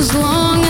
as long as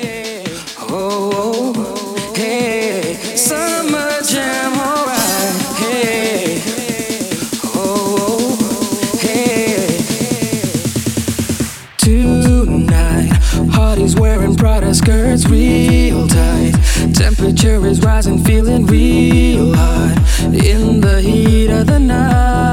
temperature is rising, feeling real hot in the heat of the night.